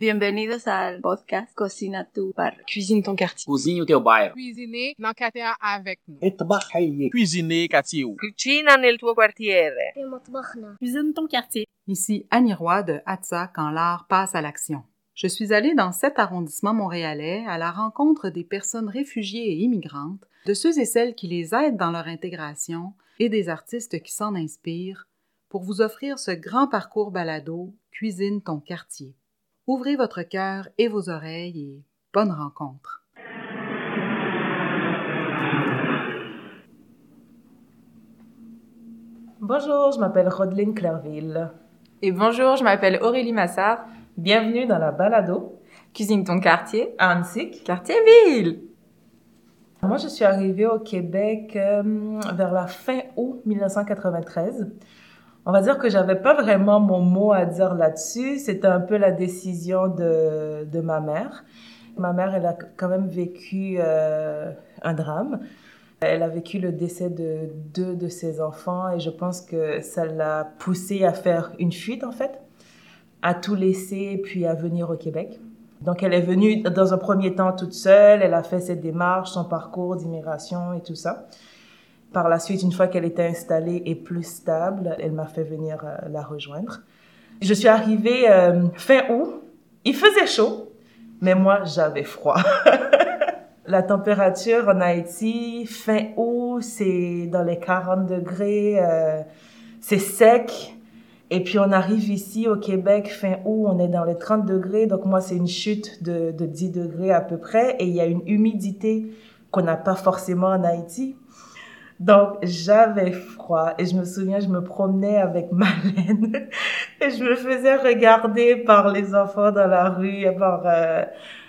Bienvenue Bienvenidos al podcast Cocina tu bar. Cuisine ton quartier. Cuisine o dans quartier avec nous. Cuisiner quartier. Cuisine ton quartier. Ici Annie Roy de Atza quand l'art passe à l'action. Je suis allée dans cet arrondissement montréalais à la rencontre des personnes réfugiées et immigrantes, de ceux et celles qui les aident dans leur intégration et des artistes qui s'en inspirent pour vous offrir ce grand parcours balado Cuisine ton quartier. Ouvrez votre cœur et vos oreilles et bonne rencontre. Bonjour, je m'appelle Rodeline Clairville. Et bonjour, je m'appelle Aurélie Massard. Bienvenue dans la balado Cuisine ton quartier. à Annecy. Quartier ville. Moi, je suis arrivée au Québec euh, vers la fin août 1993. On va dire que j'avais pas vraiment mon mot à dire là-dessus. C'était un peu la décision de, de ma mère. Ma mère, elle a quand même vécu euh, un drame. Elle a vécu le décès de deux de ses enfants et je pense que ça l'a poussée à faire une fuite en fait, à tout laisser puis à venir au Québec. Donc elle est venue dans un premier temps toute seule, elle a fait ses démarches, son parcours d'immigration et tout ça. Par la suite, une fois qu'elle était installée et plus stable, elle m'a fait venir euh, la rejoindre. Je suis arrivée euh, fin août, il faisait chaud, mais moi j'avais froid. La température en Haïti, fin août, c'est dans les 40 degrés, euh, c'est sec. Et puis on arrive ici au Québec, fin août, on est dans les 30 degrés. Donc moi, c'est une chute de, de 10 degrés à peu près. Et il y a une humidité qu'on n'a pas forcément en Haïti. Donc j'avais froid et je me souviens, je me promenais avec ma laine et je me faisais regarder par les enfants dans la rue, et par euh,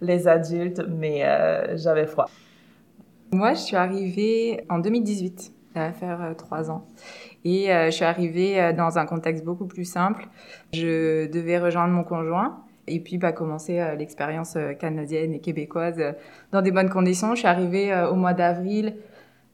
les adultes, mais euh, j'avais froid. Moi, je suis arrivée en 2018. Ça va faire euh, trois ans. Et euh, je suis arrivée euh, dans un contexte beaucoup plus simple. Je devais rejoindre mon conjoint et puis bah, commencer l'expérience canadienne et québécoise dans des bonnes conditions. Je suis arrivée au mois d'avril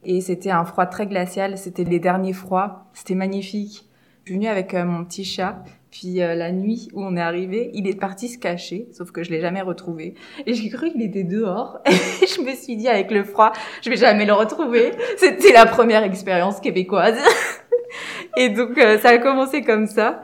et c'était un froid très glacial. C'était les derniers froids. C'était magnifique. Je suis venue avec euh, mon petit chat. Puis euh, la nuit où on est arrivé, il est parti se cacher, sauf que je l'ai jamais retrouvé. Et j'ai cru qu'il était dehors. Et je me suis dit avec le froid, je vais jamais le retrouver. C'était la première expérience québécoise. Et donc euh, ça a commencé comme ça.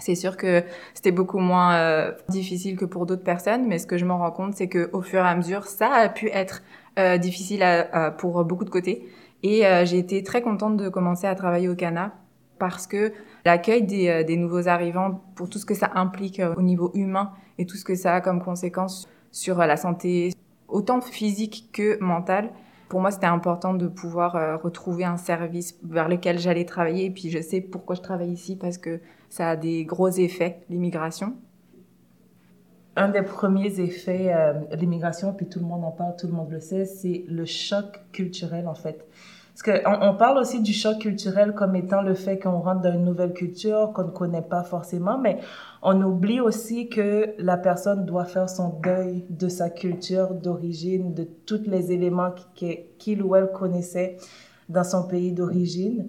C'est sûr que c'était beaucoup moins euh, difficile que pour d'autres personnes, mais ce que je m'en rends compte, c'est que au fur et à mesure, ça a pu être euh, difficile à- pour beaucoup de côtés. Et euh, j'ai été très contente de commencer à travailler au Cana parce que l'accueil des, euh, des nouveaux arrivants, pour tout ce que ça implique euh, au niveau humain et tout ce que ça a comme conséquence sur euh, la santé, autant physique que mentale, pour moi, c'était important de pouvoir retrouver un service vers lequel j'allais travailler. Et puis, je sais pourquoi je travaille ici, parce que ça a des gros effets, l'immigration. Un des premiers effets euh, l'immigration, puis tout le monde en parle, tout le monde le sait, c'est le choc culturel en fait. Parce qu'on on parle aussi du choc culturel comme étant le fait qu'on rentre dans une nouvelle culture qu'on ne connaît pas forcément, mais on oublie aussi que la personne doit faire son deuil de sa culture d'origine, de tous les éléments qui- qu'il ou elle connaissait dans son pays d'origine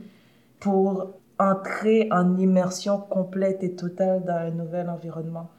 pour entrer en immersion complète et totale dans un nouvel environnement.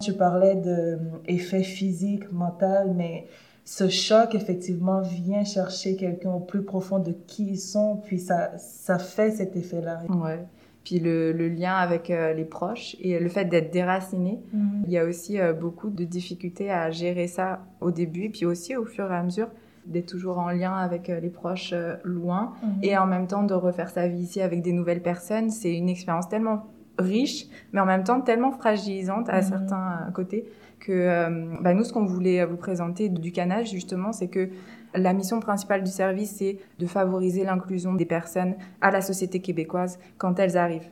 Tu parlais d'effets physiques, mental, mais ce choc, effectivement, vient chercher quelqu'un au plus profond de qui ils sont, puis ça, ça fait cet effet-là. Ouais. Puis le, le lien avec euh, les proches et le fait d'être déraciné, il y a aussi euh, beaucoup de difficultés à gérer ça au début, puis aussi au fur et à mesure d'être toujours en lien avec euh, les proches euh, loin, Mhm. et en même temps de refaire sa vie ici avec des nouvelles personnes. C'est une expérience tellement riche, mais en même temps tellement fragilisante à Mhm. certains euh, côtés que euh, bah, nous, ce qu'on voulait vous présenter du canage, justement, c'est que la mission principale du service, c'est de favoriser l'inclusion des personnes à la société québécoise quand elles arrivent.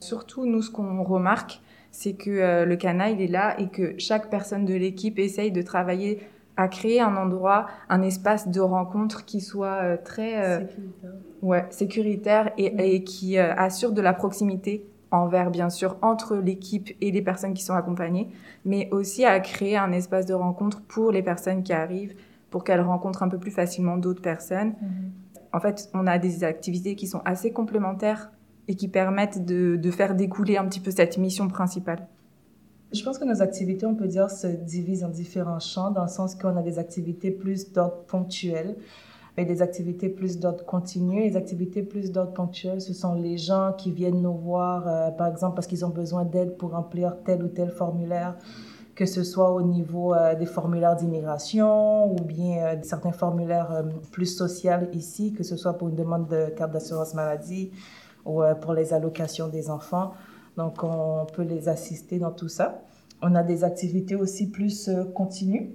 Surtout, nous, ce qu'on remarque, c'est que euh, le CANA, il est là et que chaque personne de l'équipe essaye de travailler à créer un endroit, un espace de rencontre qui soit euh, très euh, Sécuritaire. ouais, sécuritaire et, et qui euh, assure de la proximité envers, bien sûr, entre l'équipe et les personnes qui sont accompagnées, mais aussi à créer un espace de rencontre pour les personnes qui arrivent, pour qu'elles rencontrent un peu plus facilement d'autres personnes. Mhm. En fait, on a des activités qui sont assez complémentaires et qui permettent de, de faire découler un petit peu cette mission principale. Je pense que nos activités, on peut dire, se divisent en différents champs, dans le sens qu'on a des activités plus d'ordre ponctuel et des activités plus d'ordre continu. Les activités plus d'ordre ponctuel, ce sont les gens qui viennent nous voir, euh, par exemple, parce qu'ils ont besoin d'aide pour remplir tel ou tel formulaire, que ce soit au niveau euh, des formulaires d'immigration ou bien euh, certains formulaires plus sociaux ici, que ce soit pour une demande de carte d'assurance maladie ou pour les allocations des enfants. Donc, on peut les assister dans tout ça. On a des activités aussi plus continues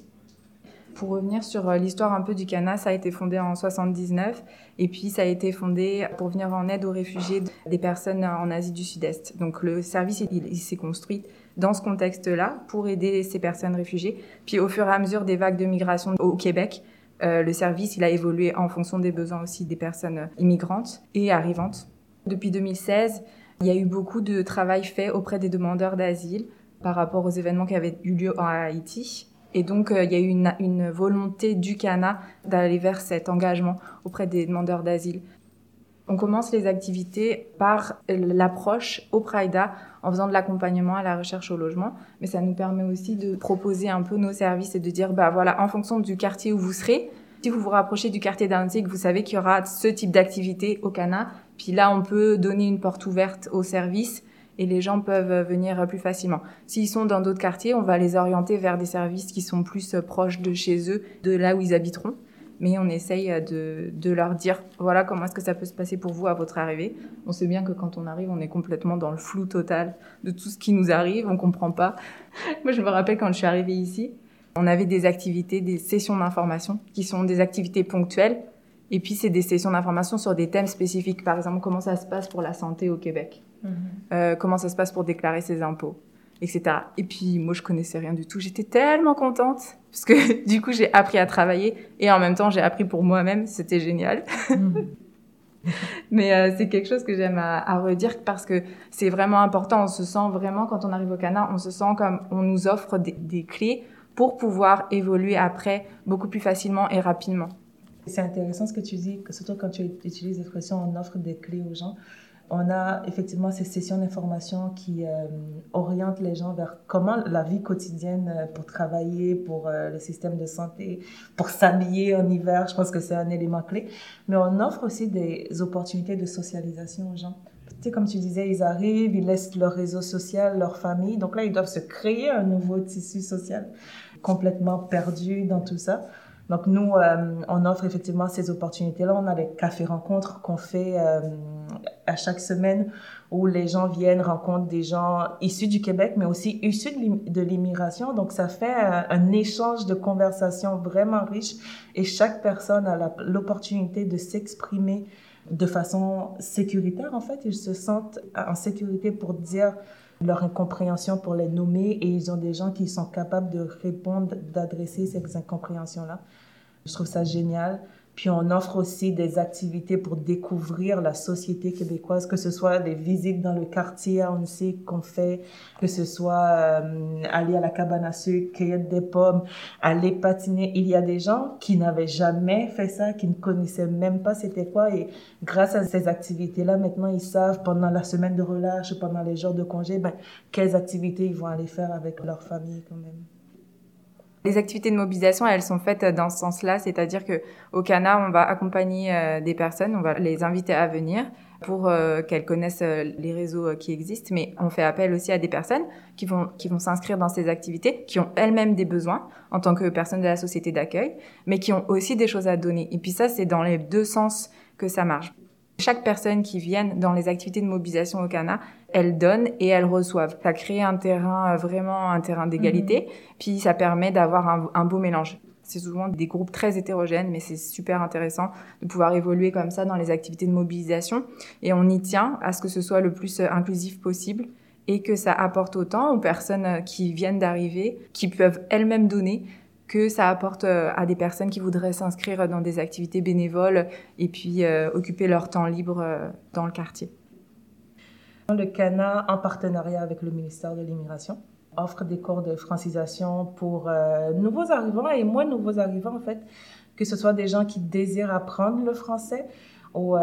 pour revenir sur euh, l'histoire un peu du CANA, ça a été fondé en 79 et puis ça a été fondé pour venir en aide aux réfugiés des personnes en Asie du Sud-Est. Donc le service, il, s'est construit dans ce contexte-là pour aider ces personnes réfugiées. Puis au fur et à mesure des vagues de migration au Québec, euh, le service, il a évolué en fonction des besoins aussi des personnes immigrantes et arrivantes. Depuis 2016, il y a eu beaucoup de travail fait auprès des demandeurs d'asile par rapport aux événements qui avaient eu lieu en Haïti. Et donc, euh, il y a eu une, volonté du CANA d'aller vers cet engagement auprès des demandeurs d'asile. On commence les activités par l'approche au Prida en faisant de l'accompagnement à la recherche au logement, mais ça nous permet aussi de proposer un peu nos services et de dire, bah voilà, en fonction du quartier où vous serez, si vous vous rapprochez du quartier d'Antique, vous savez qu'il y aura ce type d'activité au Cana. Puis là, on peut donner une porte ouverte au service et les gens peuvent venir plus facilement. S'ils sont dans d'autres quartiers, on va les orienter vers des services qui sont plus proches de chez eux, de là où ils habiteront. Mais on essaye de, de leur dire, voilà comment est-ce que ça peut se passer pour vous à votre arrivée. On sait bien que quand on arrive, on est complètement dans le flou total de tout ce qui nous arrive, on comprend pas. Moi, je me rappelle quand je suis arrivée ici, on avait des activités, des sessions d'information qui sont des activités ponctuelles. Et puis, c'est des sessions d'information sur des thèmes spécifiques. Par exemple, comment ça se passe pour la santé au Québec. Mhm. Euh, comment ça se passe pour déclarer ses impôts, etc. Et puis moi je connaissais rien du tout. J'étais tellement contente parce que du coup j'ai appris à travailler et en même temps j'ai appris pour moi-même. C'était génial. Mhm. Mais euh, c'est quelque chose que j'aime à, redire parce que c'est vraiment important. On se sent vraiment, quand on arrive au Canada, on se sent comme on nous offre des, des clés pour pouvoir évoluer après beaucoup plus facilement et rapidement. C'est intéressant ce que tu dis, surtout quand tu utilises l'expression on offre des clés aux gens on a effectivement ces sessions d'information qui euh, orientent les gens vers comment la vie quotidienne euh, pour travailler, pour euh, le système de santé, pour s'habiller en hiver. Je pense que c'est un élément clé. Mais on offre aussi des opportunités de socialisation aux gens. Tu sais, comme tu disais, ils arrivent, ils laissent leur réseau social, leur famille. Donc là, ils doivent se créer un nouveau tissu social complètement perdu dans tout ça. Donc nous, euh, on offre effectivement ces opportunités-là. On a les cafés rencontres qu'on fait euh, à chaque semaine où les gens viennent, rencontrent des gens issus du Québec, mais aussi issus de l'immigration. Donc ça fait un, un, échange de conversations vraiment riche et chaque personne a l'opportunité de s'exprimer de façon sécuritaire. En fait, ils se sentent en sécurité pour dire leur incompréhension pour les nommer et ils ont des gens qui sont capables de répondre, d'adresser ces incompréhensions-là. Je trouve ça génial. Puis on offre aussi des activités pour découvrir la société québécoise, que ce soit des visites dans le quartier on sait qu'on fait, que ce soit euh, aller à la cabane à sucre, cueillir des pommes, aller patiner. Il y a des gens qui n'avaient jamais fait ça, qui ne connaissaient même pas c'était quoi. Et grâce à ces activités-là, maintenant, ils savent pendant la semaine de relâche, pendant les jours de congé, ben, quelles activités ils vont aller faire avec leur famille quand même. Les activités de mobilisation, elles sont faites dans ce sens-là, c'est-à-dire que au Cana, on va accompagner euh, des personnes, on va les inviter à venir pour euh, qu'elles connaissent euh, les réseaux qui existent, mais on fait appel aussi à des personnes qui vont qui vont s'inscrire dans ces activités, qui ont elles-mêmes des besoins en tant que personnes de la société d'accueil, mais qui ont aussi des choses à donner. Et puis ça, c'est dans les deux sens que ça marche. Chaque personne qui vient dans les activités de mobilisation au Cana, elles donnent et elles reçoivent. Ça crée un terrain, euh, vraiment un terrain d'égalité, mhm. puis ça permet d'avoir un, beau mélange. C'est souvent des groupes très hétérogènes, mais c'est super intéressant de pouvoir évoluer comme ça dans les activités de mobilisation. Et on y tient à ce que ce soit le plus euh, inclusif possible et que ça apporte autant aux personnes euh, qui viennent d'arriver, qui peuvent elles-mêmes donner, que ça apporte euh, à des personnes qui voudraient s'inscrire dans des activités bénévoles et puis euh, occuper leur temps libre euh, dans le quartier. Le CANA, en partenariat avec le ministère de l'Immigration, offre des cours de francisation pour nouveaux arrivants et moins nouveaux arrivants en fait, que ce soit des gens qui désirent apprendre le français ou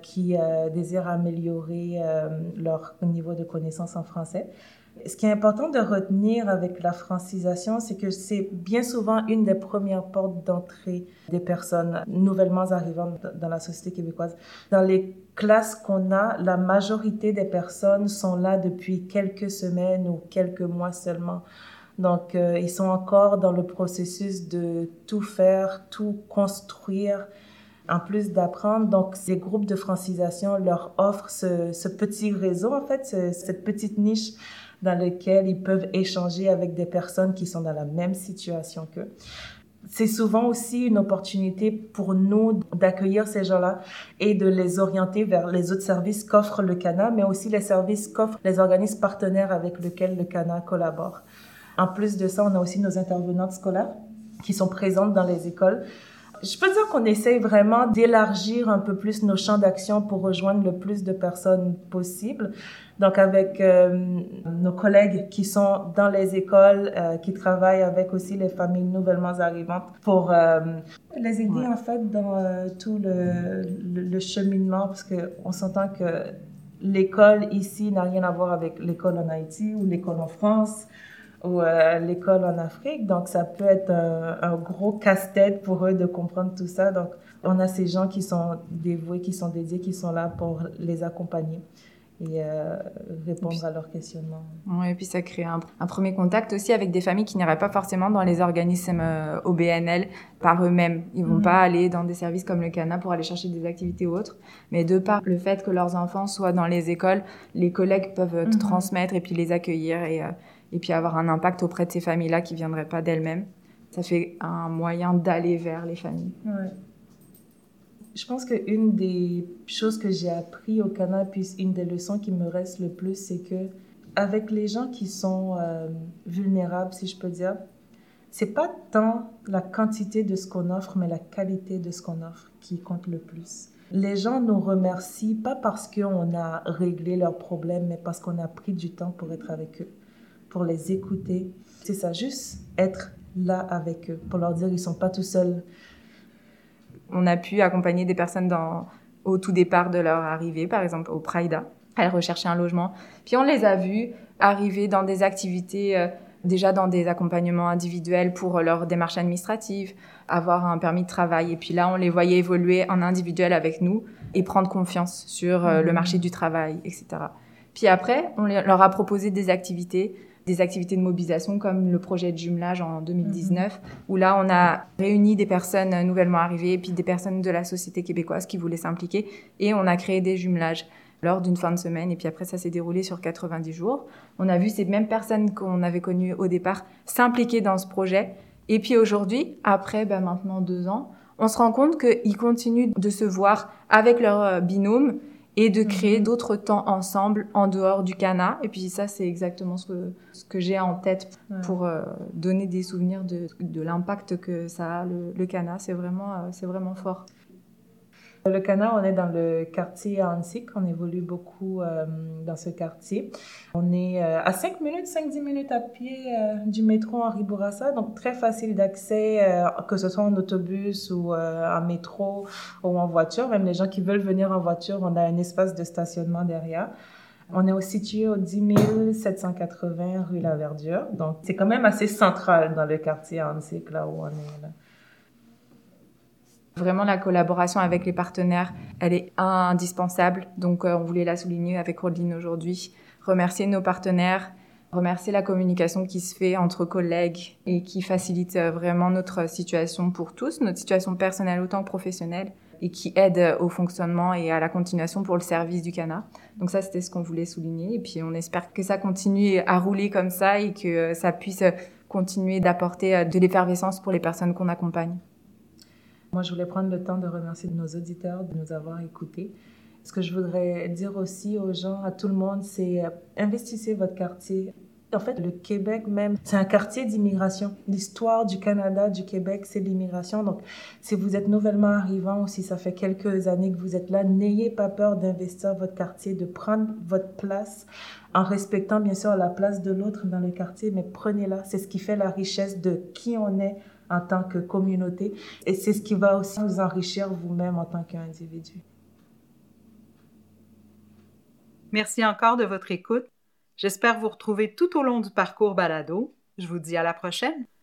qui désirent améliorer leur niveau de connaissance en français. Ce qui est important de retenir avec la francisation, c'est que c'est bien souvent une des premières portes d'entrée des personnes nouvellement arrivantes dans la société québécoise. Dans les classes qu'on a, la majorité des personnes sont là depuis quelques semaines ou quelques mois seulement. Donc, euh, ils sont encore dans le processus de tout faire, tout construire, en plus d'apprendre. Donc, ces groupes de francisation leur offrent ce, ce petit réseau, en fait, cette petite niche dans laquelle ils peuvent échanger avec des personnes qui sont dans la même situation qu'eux. C'est souvent aussi une opportunité pour nous d'accueillir ces gens-là et de les orienter vers les autres services qu'offre le CANA, mais aussi les services qu'offrent les organismes partenaires avec lesquels le CANA collabore. En plus de ça, on a aussi nos intervenantes scolaires qui sont présentes dans les écoles. Je peux dire qu'on essaye vraiment d'élargir un peu plus nos champs d'action pour rejoindre le plus de personnes possible. Donc avec euh, nos collègues qui sont dans les écoles, euh, qui travaillent avec aussi les familles nouvellement arrivantes pour euh, les aider en fait dans tout le, le, le, cheminement parce que on s'entend que l'école ici n'a rien à voir avec l'école en Haïti ou l'école en France ou euh, l'école en Afrique. Donc, ça peut être un, un gros casse-tête pour eux de comprendre tout ça. Donc, on a ces gens qui sont dévoués, qui sont dédiés, qui sont là pour les accompagner et euh, répondre puis, à leurs questionnements. Oui, et puis ça crée un, un, premier contact aussi avec des familles qui n'iraient pas forcément dans les organismes euh, OBNL par eux-mêmes. Ils vont mmh. pas aller dans des services comme le CANA pour aller chercher des activités ou autres, mais de par le fait que leurs enfants soient dans les écoles, les collègues peuvent mmh. transmettre et puis les accueillir et, euh, et puis avoir un impact auprès de ces familles-là qui viendraient pas d'elles-mêmes. Ça fait un moyen d'aller vers les familles. Je pense qu'une des choses que j'ai appris au Canada, puis une des leçons qui me reste le plus, c'est que avec les gens qui sont euh, vulnérables, si je peux dire, c'est pas tant la quantité de ce qu'on offre, mais la qualité de ce qu'on offre qui compte le plus. Les gens nous remercient pas parce qu'on a réglé leurs problèmes, mais parce qu'on a pris du temps pour être avec eux, pour les écouter. C'est ça, juste être là avec eux, pour leur dire ils sont pas tout seuls on a pu accompagner des personnes dans, au tout départ de leur arrivée, par exemple au Prida. Elles recherchaient un logement. Puis on les a vues arriver dans des activités, euh, déjà dans des accompagnements individuels pour leur démarche administrative, avoir un permis de travail. Et puis là, on les voyait évoluer en individuel avec nous et prendre confiance sur euh, mmh. le marché du travail, etc. Puis après, on leur a proposé des activités des activités de mobilisation comme le projet de jumelage en 2019, mmh. où là, on a réuni des personnes nouvellement arrivées et puis des personnes de la société québécoise qui voulaient s'impliquer et on a créé des jumelages lors d'une fin de semaine et puis après ça s'est déroulé sur 90 jours. On a vu ces mêmes personnes qu'on avait connues au départ s'impliquer dans ce projet et puis aujourd'hui, après ben, maintenant deux ans, on se rend compte qu'ils continuent de se voir avec leur euh, binôme et de créer mmh. d'autres temps ensemble en dehors du Cana. Et puis ça, c'est exactement ce que, ce que j'ai en tête pour euh, donner des souvenirs de, de l'impact que ça a, le, le Cana. C'est vraiment, euh, c'est vraiment fort. Le Cana, on est dans le quartier Hansik. On évolue beaucoup euh, dans ce quartier. On est euh, à 5 minutes, 5-10 minutes à pied euh, du métro Henri Bourassa, donc très facile d'accès, que ce soit en autobus ou en métro ou en voiture. Même les gens qui veulent venir en voiture, on a un espace de stationnement derrière. On est situé au 10 780 rue La Verdure. Donc, c'est quand même assez central dans le quartier Hansik, là où on est. Là. Vraiment, la collaboration avec les partenaires, elle est indispensable. Donc, euh, on voulait la souligner avec Rodeline aujourd'hui. Remercier nos partenaires, remercier la communication qui se fait entre collègues et qui facilite euh, vraiment notre situation pour tous, notre situation personnelle autant professionnelle et qui aide au fonctionnement et à la continuation pour le service du CANA. Donc ça, c'était ce qu'on voulait souligner. Et puis, on espère que ça continue à rouler comme ça et que ça puisse continuer d'apporter euh, de l'effervescence pour les personnes qu'on accompagne. Moi, je voulais prendre le temps de remercier nos auditeurs de nous avoir écoutés. Ce que je voudrais dire aussi aux gens, à tout le monde, c'est investissez votre quartier. En fait, le Québec même, c'est un quartier d'immigration. L'histoire du Canada, du Québec, c'est l'immigration. Donc, si vous êtes nouvellement arrivant ou si ça fait quelques années que vous êtes là, n'ayez pas peur d'investir votre quartier, de prendre votre place en respectant bien sûr la place de l'autre dans le quartier, mais prenez-la. C'est ce qui fait la richesse de qui on est en tant que communauté et c'est ce qui va aussi vous enrichir vous-même en tant qu'individu. Merci encore de votre écoute. J'espère vous retrouver tout au long du parcours balado. Je vous dis à la prochaine.